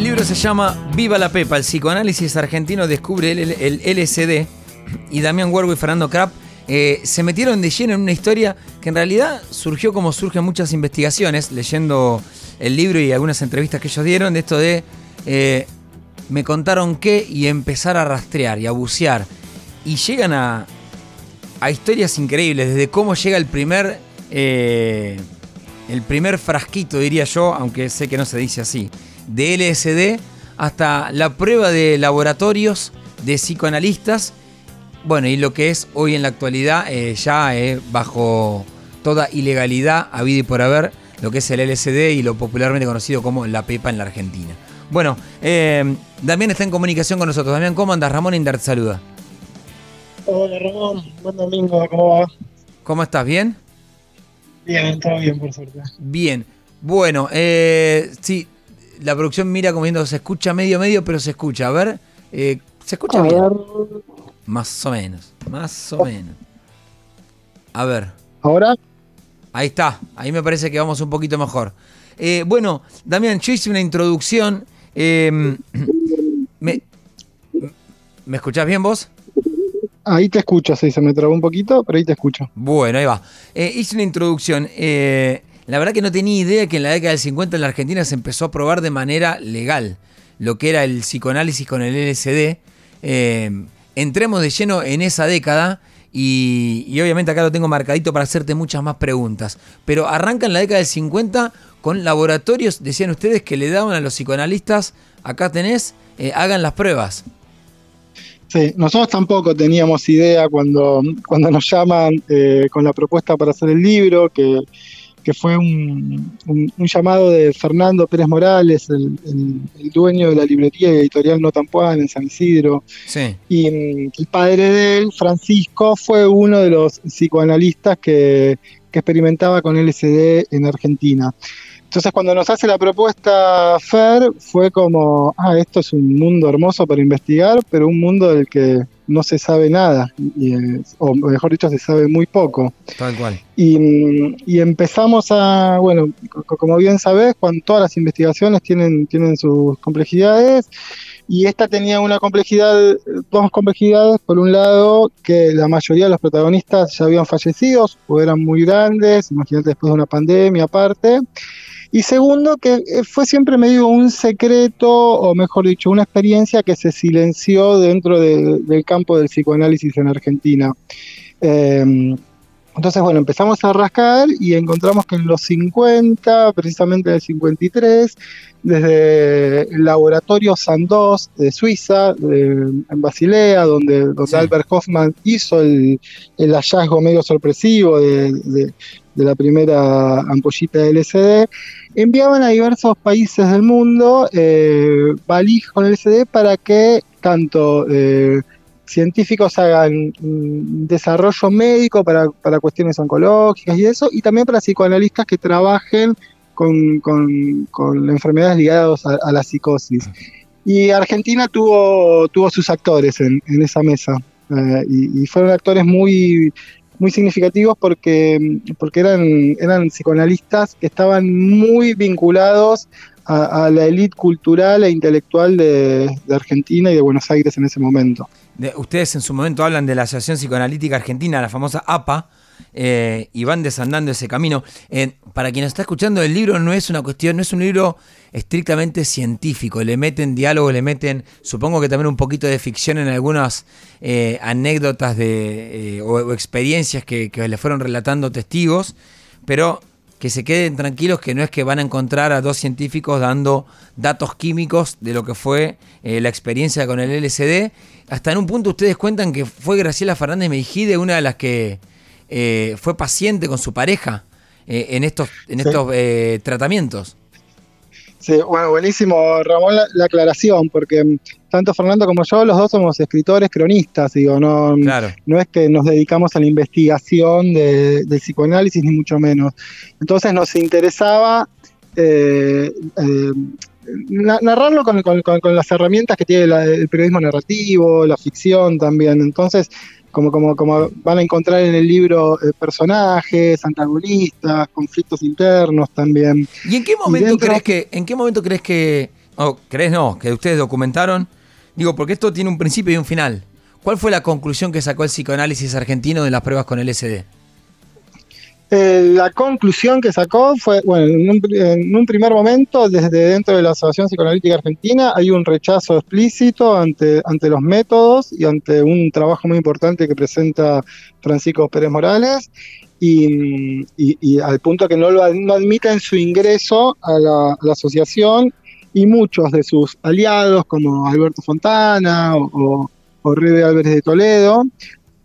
El libro se llama Viva la Pepa, el psicoanálisis argentino descubre el, LSD y Damián Huergo y Fernando Krapp eh, se metieron de lleno en una historia que en realidad surgió como surgen muchas investigaciones, leyendo el libro y algunas entrevistas que ellos dieron, de esto de eh, me contaron qué y empezar a rastrear y a bucear. Y llegan a, a historias increíbles, desde cómo llega el primer, eh, el primer frasquito, diría yo, aunque sé que no se dice así, de LSD, hasta la prueba de laboratorios de psicoanalistas bueno, y lo que es hoy en la actualidad, eh, ya eh, bajo toda ilegalidad, habido y por haber, lo que es el LSD y lo popularmente conocido como la pepa en la Argentina. Bueno, eh, Damián está en comunicación con nosotros. Damián, ¿cómo andas? Ramón Indar te saluda. Hola Ramón, buen domingo, ¿cómo va? ¿Cómo estás? ¿Bien? Bien, todo bien, por suerte. Bien. Bueno, eh, sí, la producción mira como viendo, se escucha medio medio, pero se escucha. A ver, eh, ¿se escucha bien? Más o menos, más o menos. A ver. ¿Ahora? Ahí está, ahí me parece que vamos un poquito mejor. Eh, bueno, Damián, yo hice una introducción. Eh, me, ¿Me escuchás bien vos? Ahí te escucho, sí, se me trabó un poquito, pero ahí te escucho. Bueno, ahí va. Eh, hice una introducción. Eh, la verdad que no tenía idea que en la década del 50 en la Argentina se empezó a probar de manera legal lo que era el psicoanálisis con el LSD. Eh, entremos de lleno en esa década y, obviamente acá lo tengo marcadito para hacerte muchas más preguntas. Pero arranca en la década del 50 con laboratorios, decían ustedes, que le daban a los psicoanalistas, acá tenés, eh, hagan las pruebas. Sí, nosotros tampoco teníamos idea cuando, cuando nos llaman eh, con la propuesta para hacer el libro, que, que fue un, un, un, llamado de Fernando Pérez Morales, el, el, el, dueño de la librería editorial Notampuan en San Isidro. Sí. Y el padre de él, Francisco, fue uno de los psicoanalistas que, que experimentaba con LSD en Argentina. Entonces cuando nos hace la propuesta Fer fue como, ah, esto es un mundo hermoso para investigar, pero un mundo del que no se sabe nada, y, o mejor dicho, se sabe muy poco. Tal cual. Y, y, empezamos a, bueno, como bien sabes, cuando todas las investigaciones tienen, tienen sus complejidades, y esta tenía una complejidad, dos complejidades, por un lado, que la mayoría de los protagonistas ya habían fallecido, o eran muy grandes, imagínate después de una pandemia aparte, y segundo, que fue siempre medio un secreto, o mejor dicho, una experiencia que se silenció dentro de, del campo del psicoanálisis en Argentina. Eh, entonces, bueno, empezamos a rascar y encontramos que en los 50, precisamente en el 53, desde el laboratorio Sandoz de Suiza, de, en Basilea, donde, donde sí. Albert Hoffman hizo el, el, hallazgo medio sorpresivo de, de, de la primera ampollita de LSD, enviaban a diversos países del mundo eh, valij con LSD para que tanto eh, científicos hagan desarrollo médico para, para, cuestiones oncológicas y eso, y también para psicoanalistas que trabajen con, con, con enfermedades ligadas a, a, la psicosis. Y Argentina tuvo, tuvo sus actores en, en esa mesa, eh, y, y, fueron actores muy, muy significativos porque, porque eran, eran psicoanalistas que estaban muy vinculados a, la élite cultural e intelectual de, Argentina y de Buenos Aires en ese momento. De, ustedes en su momento hablan de la Asociación Psicoanalítica Argentina, la famosa APA, eh, y van desandando ese camino. Eh, para quien está escuchando, el libro no es una cuestión, no es un libro estrictamente científico. Le meten diálogo, le meten, supongo que también un poquito de ficción en algunas eh, anécdotas de, o, o, experiencias que, que le fueron relatando testigos, pero que se queden tranquilos que no es que van a encontrar a dos científicos dando datos químicos de lo que fue eh, la experiencia con el LSD. Hasta en un punto ustedes cuentan que fue Graciela Fernández Meijide una de las que eh, fue paciente con su pareja eh, en estos, en sí. estos eh, tratamientos. Sí, bueno, buenísimo, Ramón, la, la, aclaración, porque mm, tanto Fernando como yo, los dos somos escritores, cronistas, digo, no, claro. no es que nos dedicamos a la investigación de, del psicoanálisis, ni mucho menos. Entonces nos interesaba eh, eh, narrarlo con, con, con, las herramientas que tiene la, el periodismo narrativo, la ficción también. Entonces, como, como, como van a encontrar en el libro eh, personajes, antagonistas, conflictos internos también. ¿Y en qué momento dentro... crees que, en qué momento crees que, Oh, ¿Crees no? Que ustedes documentaron. Digo, porque esto tiene un principio y un final. ¿Cuál fue la conclusión que sacó el psicoanálisis argentino de las pruebas con el SD? Eh, la conclusión que sacó fue, bueno, en un, primer momento, desde dentro de la Asociación Psicoanalítica Argentina, hay un rechazo explícito ante, ante los métodos y ante un trabajo muy importante que presenta Francisco Pérez Morales, y, al punto que no, lo, no admiten su ingreso a la, asociación, y muchos de sus aliados, como Alberto Fontana o, o Rebe Álvarez de Toledo,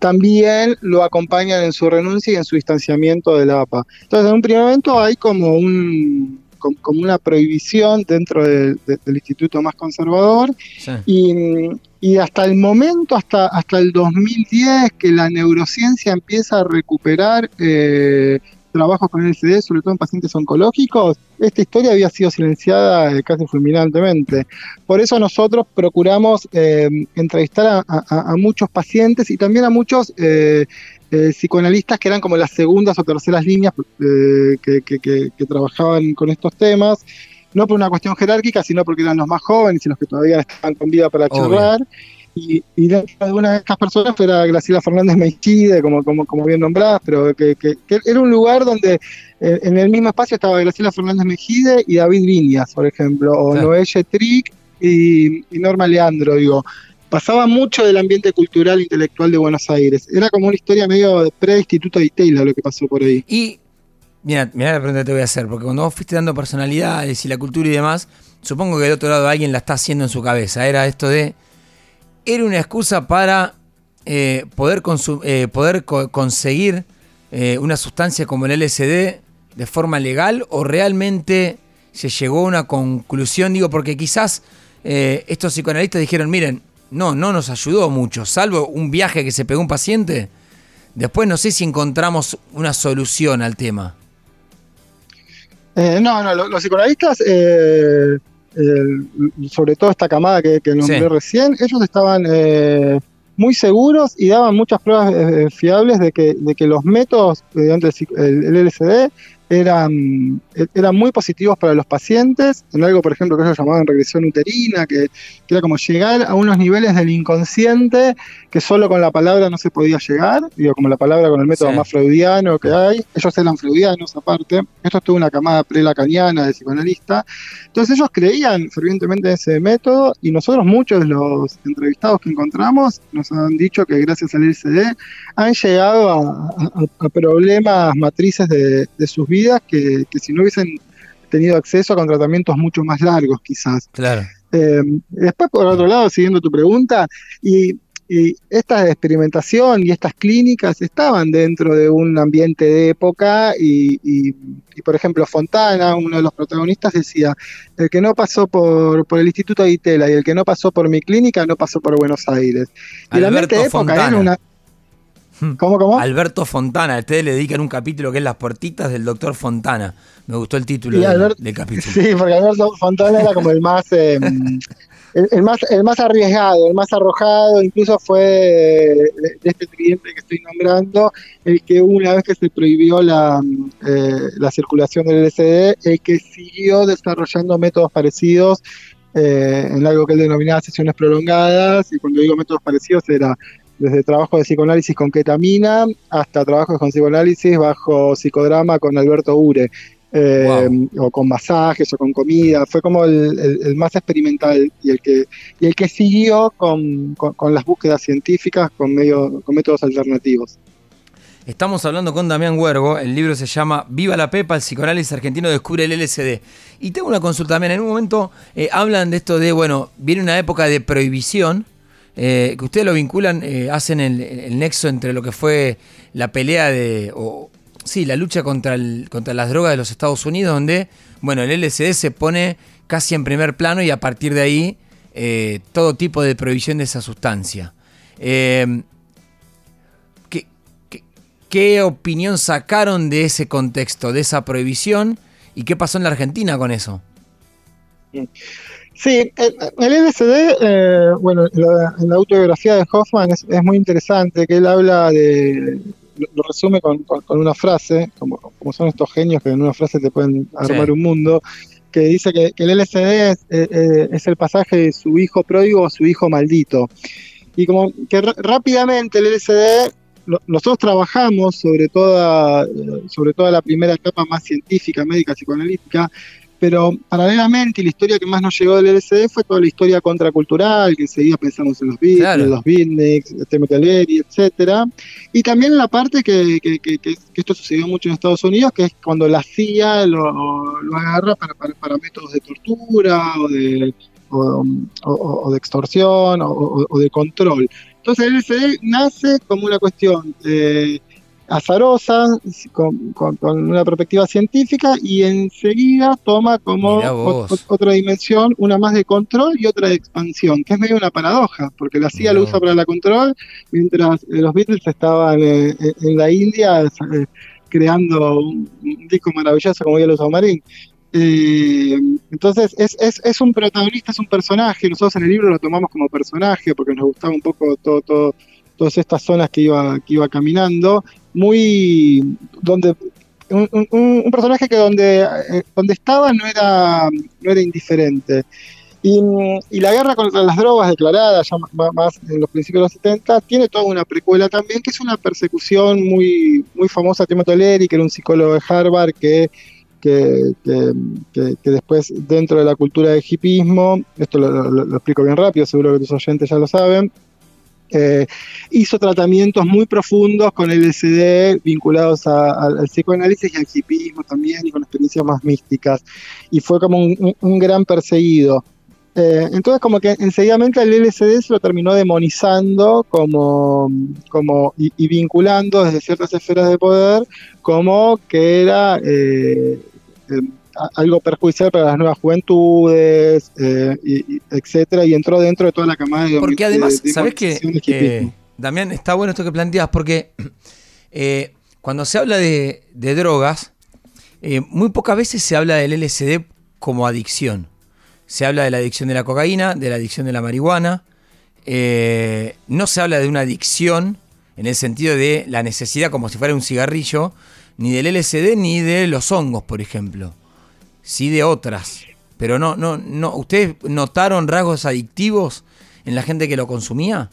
también lo acompañan en su renuncia y en su distanciamiento de la APA. Entonces, en un primer momento hay como un como una prohibición dentro del instituto más conservador y, hasta el momento, hasta, hasta el 2010, que la neurociencia empieza a recuperar eh, trabajos con el LSD, sobre todo en pacientes oncológicos, esta historia había sido silenciada eh, casi fulminantemente. Por eso nosotros procuramos eh, entrevistar a, muchos pacientes y también a muchos eh, psicoanalistas que eran como las segundas o terceras líneas que, trabajaban con estos temas no por una cuestión jerárquica, sino porque eran los más jóvenes y los que todavía estaban con vida para charlar. Y, dentro de una de estas personas era Graciela Fernández Meichide, como, como, como bien nombradas, pero que, era un lugar donde eh, en el mismo espacio estaba Graciela Fernández Mejide y David Viñas, por ejemplo, o Noé Trick y, Norma Leandro, digo. Pasaba mucho del ambiente cultural e intelectual de Buenos Aires. Era como una historia medio pre-instituto de Taylor lo que pasó por ahí. Y, mira, mira la pregunta que te voy a hacer, porque cuando vos fuiste dando personalidades y la cultura y demás, supongo que del otro lado alguien la está haciendo en su cabeza. Era esto de era una excusa para eh, poder, eh, poder conseguir eh, una sustancia como el LSD de forma legal o realmente se llegó a una conclusión, digo, porque quizás estos psicoanalistas dijeron, miren, no, no nos ayudó mucho, salvo un viaje que se pegó un paciente, después no sé si encontramos una solución al tema. no, no, los, psicoanalistas sobre todo esta camada que, que nombré recién, ellos estaban eh, muy seguros y daban muchas pruebas eh, fiables de que, de que los métodos mediante el, el LSD eran, eran muy positivos para los pacientes, en algo, por ejemplo, que ellos llamaban regresión uterina, que, era como llegar a unos niveles del inconsciente que solo con la palabra no se podía llegar, digo, como la palabra con el método más freudiano que hay, ellos eran freudianos aparte, esto estuvo una camada pre-lacaniana de psicoanalista, entonces ellos creían fervientemente en ese método y nosotros muchos de los entrevistados que encontramos nos han dicho que gracias al LCD han llegado a, problemas matrices de, de sus vidas que, si no hubiesen tenido acceso a tratamientos mucho más largos quizás. Claro. Eh, después, por otro lado, siguiendo tu pregunta, y, esta experimentación y estas clínicas estaban dentro de un ambiente de época y, por ejemplo, Fontana, uno de los protagonistas, decía, el que no pasó por, el Instituto de Itela y el que no pasó por mi clínica no pasó por Buenos Aires. Y el ambiente de época era una... Hmm. ¿Cómo, cómo? Alberto Fontana. Ustedes le dedican un capítulo que es Las puertitas del doctor Fontana. Me gustó el título del, capítulo. Sí, porque Alberto Fontana era como el más, em, el, más, el más arriesgado, el más arrojado. Incluso fue de, este cliente que estoy nombrando, el que una vez que se prohibió la, eh, la circulación del LSD, el que siguió desarrollando métodos parecidos eh, en algo que él denominaba sesiones prolongadas, y cuando digo métodos parecidos era desde trabajo de psicoanálisis con ketamina hasta trabajos con psicoanálisis bajo psicodrama con Alberto Ure. Eh, o con masajes o con comida, fue como el, más experimental y el que, y el que siguió con, las búsquedas científicas con, medio, con métodos alternativos. Estamos hablando con Damián Huergo, el libro se llama Viva la Pepa, el psicoanálisis argentino descubre el LSD. Y tengo una consulta también, en un momento eh, hablan de esto de, bueno, viene una época de prohibición, eh, que ustedes lo vinculan, eh, hacen el, nexo entre lo que fue la pelea de, sí, la lucha contra, el, contra las drogas de los Estados Unidos, donde, bueno, el LSD se pone casi en primer plano y a partir de ahí eh, todo tipo de prohibición de esa sustancia. ¿qué, qué, opinión sacaron de ese contexto, de esa prohibición? ¿Y qué pasó en la Argentina con eso? Sí, el, LSD, eh, bueno, en la autobiografía de Hoffman es, muy interesante, que él habla de, lo, resume con, una frase, como, como, son estos genios que en una frase te pueden armar un mundo, que dice que, el LSD es, el pasaje de su hijo pródigo o su hijo maldito. Y como que rápidamente el LSD, nosotros trabajamos sobre toda, sobre toda la primera etapa más científica, médica, psicoanalítica, pero paralelamente, la historia que más nos llegó del LSD fue toda la historia contracultural, que seguía pensamos en los Beatles, los Beatniks, Temeteleri, etcétera. Y también la parte que, esto sucedió mucho en Estados Unidos, que es cuando la CIA lo, agarra para, métodos de tortura o de, o, de extorsión o, de control. Entonces el LSD nace como una cuestión eh, azarosa, con, una perspectiva científica, y enseguida toma como otra dimensión, una más de control y otra de expansión, que es medio una paradoja, porque la CIA lo usa para la control, mientras los Beatles estaban eh, eh, en la India eh, creando un, disco maravilloso como Yellow Submarine. Eh, entonces es, es, es, un protagonista, es un personaje, nosotros en el libro lo tomamos como personaje porque nos gustaba un poco todo, todo todas estas zonas que iba, que iba caminando, muy donde un, personaje que donde, eh, donde estaba no era, no era indiferente. Y, la guerra contra las drogas declarada ya más, en los principios de los 70 tiene toda una precuela también, que es una persecución muy, muy famosa de Timothy Leary, que era un psicólogo de Harvard que, que, que, después dentro de la cultura de hipismo, esto lo explico bien rápido, seguro que tus oyentes ya lo saben, eh, hizo tratamientos muy profundos con LSD vinculados al psicoanálisis y al hipismo también y con experiencias más místicas. Y fue como un, gran perseguido. Eh, entonces como que enseguidamente el LSD se lo terminó demonizando como, como y, vinculando desde ciertas esferas de poder como que era eh, algo perjudicial para las nuevas juventudes, eh, y, etcétera, y entró dentro de toda la camada de Porque además, ¿sabes qué? Eh, Damián, está bueno esto que planteas, porque eh, cuando se habla de, drogas, muy pocas veces se habla del LSD como adicción. Se habla de la adicción de la cocaína, de la adicción de la marihuana. no se habla de una adicción en el sentido de la necesidad como si fuera un cigarrillo, ni del LSD ni de los hongos, por ejemplo sí de otras. Pero no, no, no. ¿Ustedes notaron rasgos adictivos en la gente que lo consumía?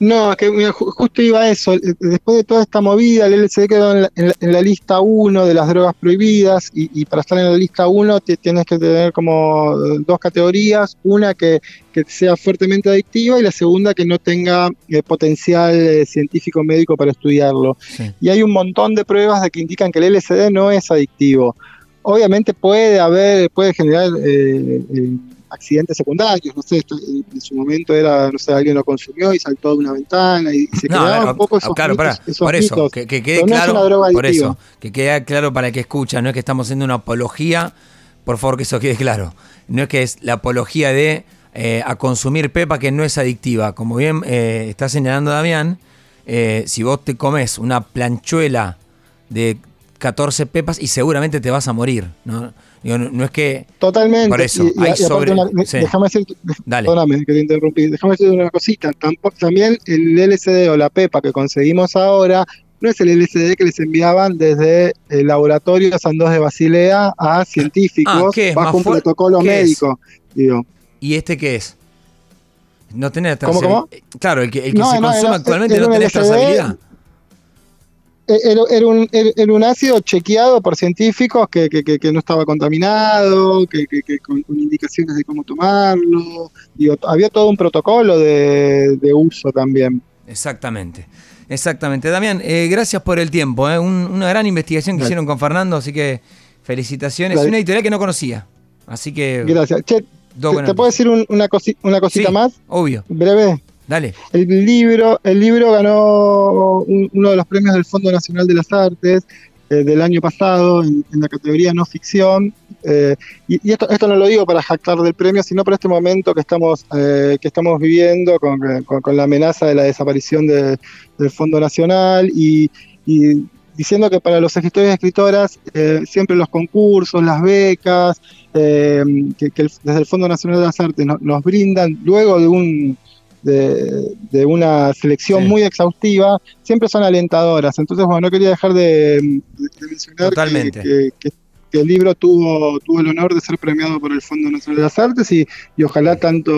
No, que justo iba a eso. Después de toda esta movida, el LSD quedó en la, lista 1 de las drogas prohibidas y, para estar en la lista 1 tienes que tener como dos categorías. Una que, sea fuertemente adictiva y la segunda que no tenga eh, potencial eh, científico médico para estudiarlo. Y hay un montón de pruebas de que indican que el LSD no es adictivo obviamente puede haber, puede generar eh, eh, accidentes secundarios, no sé, en su momento era, no sé, alguien lo consumió y saltó de una ventana y se quedaba un poco esos Claro, para, por eso, que, quede claro, por eso, que quede claro para el que escucha, no es que estamos haciendo una apología, por favor que eso quede claro, no es que es la apología de eh, a consumir pepa que no es adictiva, como bien está señalando Damián, si vos te comes una planchuela de 14 pepas y seguramente te vas a morir, ¿no? no, es que... Totalmente. Por eso, hay sobre... Déjame decir, perdóname que te interrumpí, déjame decir una cosita. también el LSD o la pepa que conseguimos ahora no es el LSD que les enviaban desde el laboratorio San de Basilea a científicos ah, bajo un protocolo médico. Digo. ¿Y este qué es? No tenés ¿Cómo, cómo? Claro, el que, el que se consume actualmente no tiene trazabilidad. Era, un, era, un, ácido chequeado por científicos que, no estaba contaminado, que, con, indicaciones de cómo tomarlo. había todo un protocolo de, uso también. Exactamente. Exactamente. Damián, eh, gracias por el tiempo. Eh. una gran investigación que hicieron con Fernando, así que felicitaciones. Es una editorial que no conocía. Así que. Gracias. Che, ¿te, puedo decir una, una cosita más? Obvio. Breve. Dale. El libro, el libro ganó uno de los premios del Fondo Nacional de las Artes eh, del año pasado en, la categoría no ficción. Eh, y, esto, esto no lo digo para jactar del premio, sino por este momento que estamos, eh, que estamos viviendo con, la amenaza de la desaparición del Fondo Nacional y, diciendo que para los escritores y escritoras siempre los concursos, las becas, que, desde el Fondo Nacional de las Artes nos brindan luego de un de, una selección muy exhaustiva, siempre son alentadoras. Entonces, bueno, no quería dejar de, mencionar Que, el libro tuvo, tuvo el honor de ser premiado por el Fondo Nacional de las Artes y, y ojalá tanto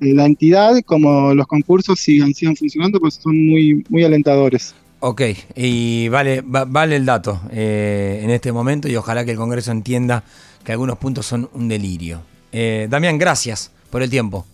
la entidad como los concursos sigan, sigan funcionando, pues son muy, muy alentadores. Ok, y vale, vale el dato eh, en este momento y ojalá que el Congreso entienda que algunos puntos son un delirio. Eh, Damián, gracias por el tiempo.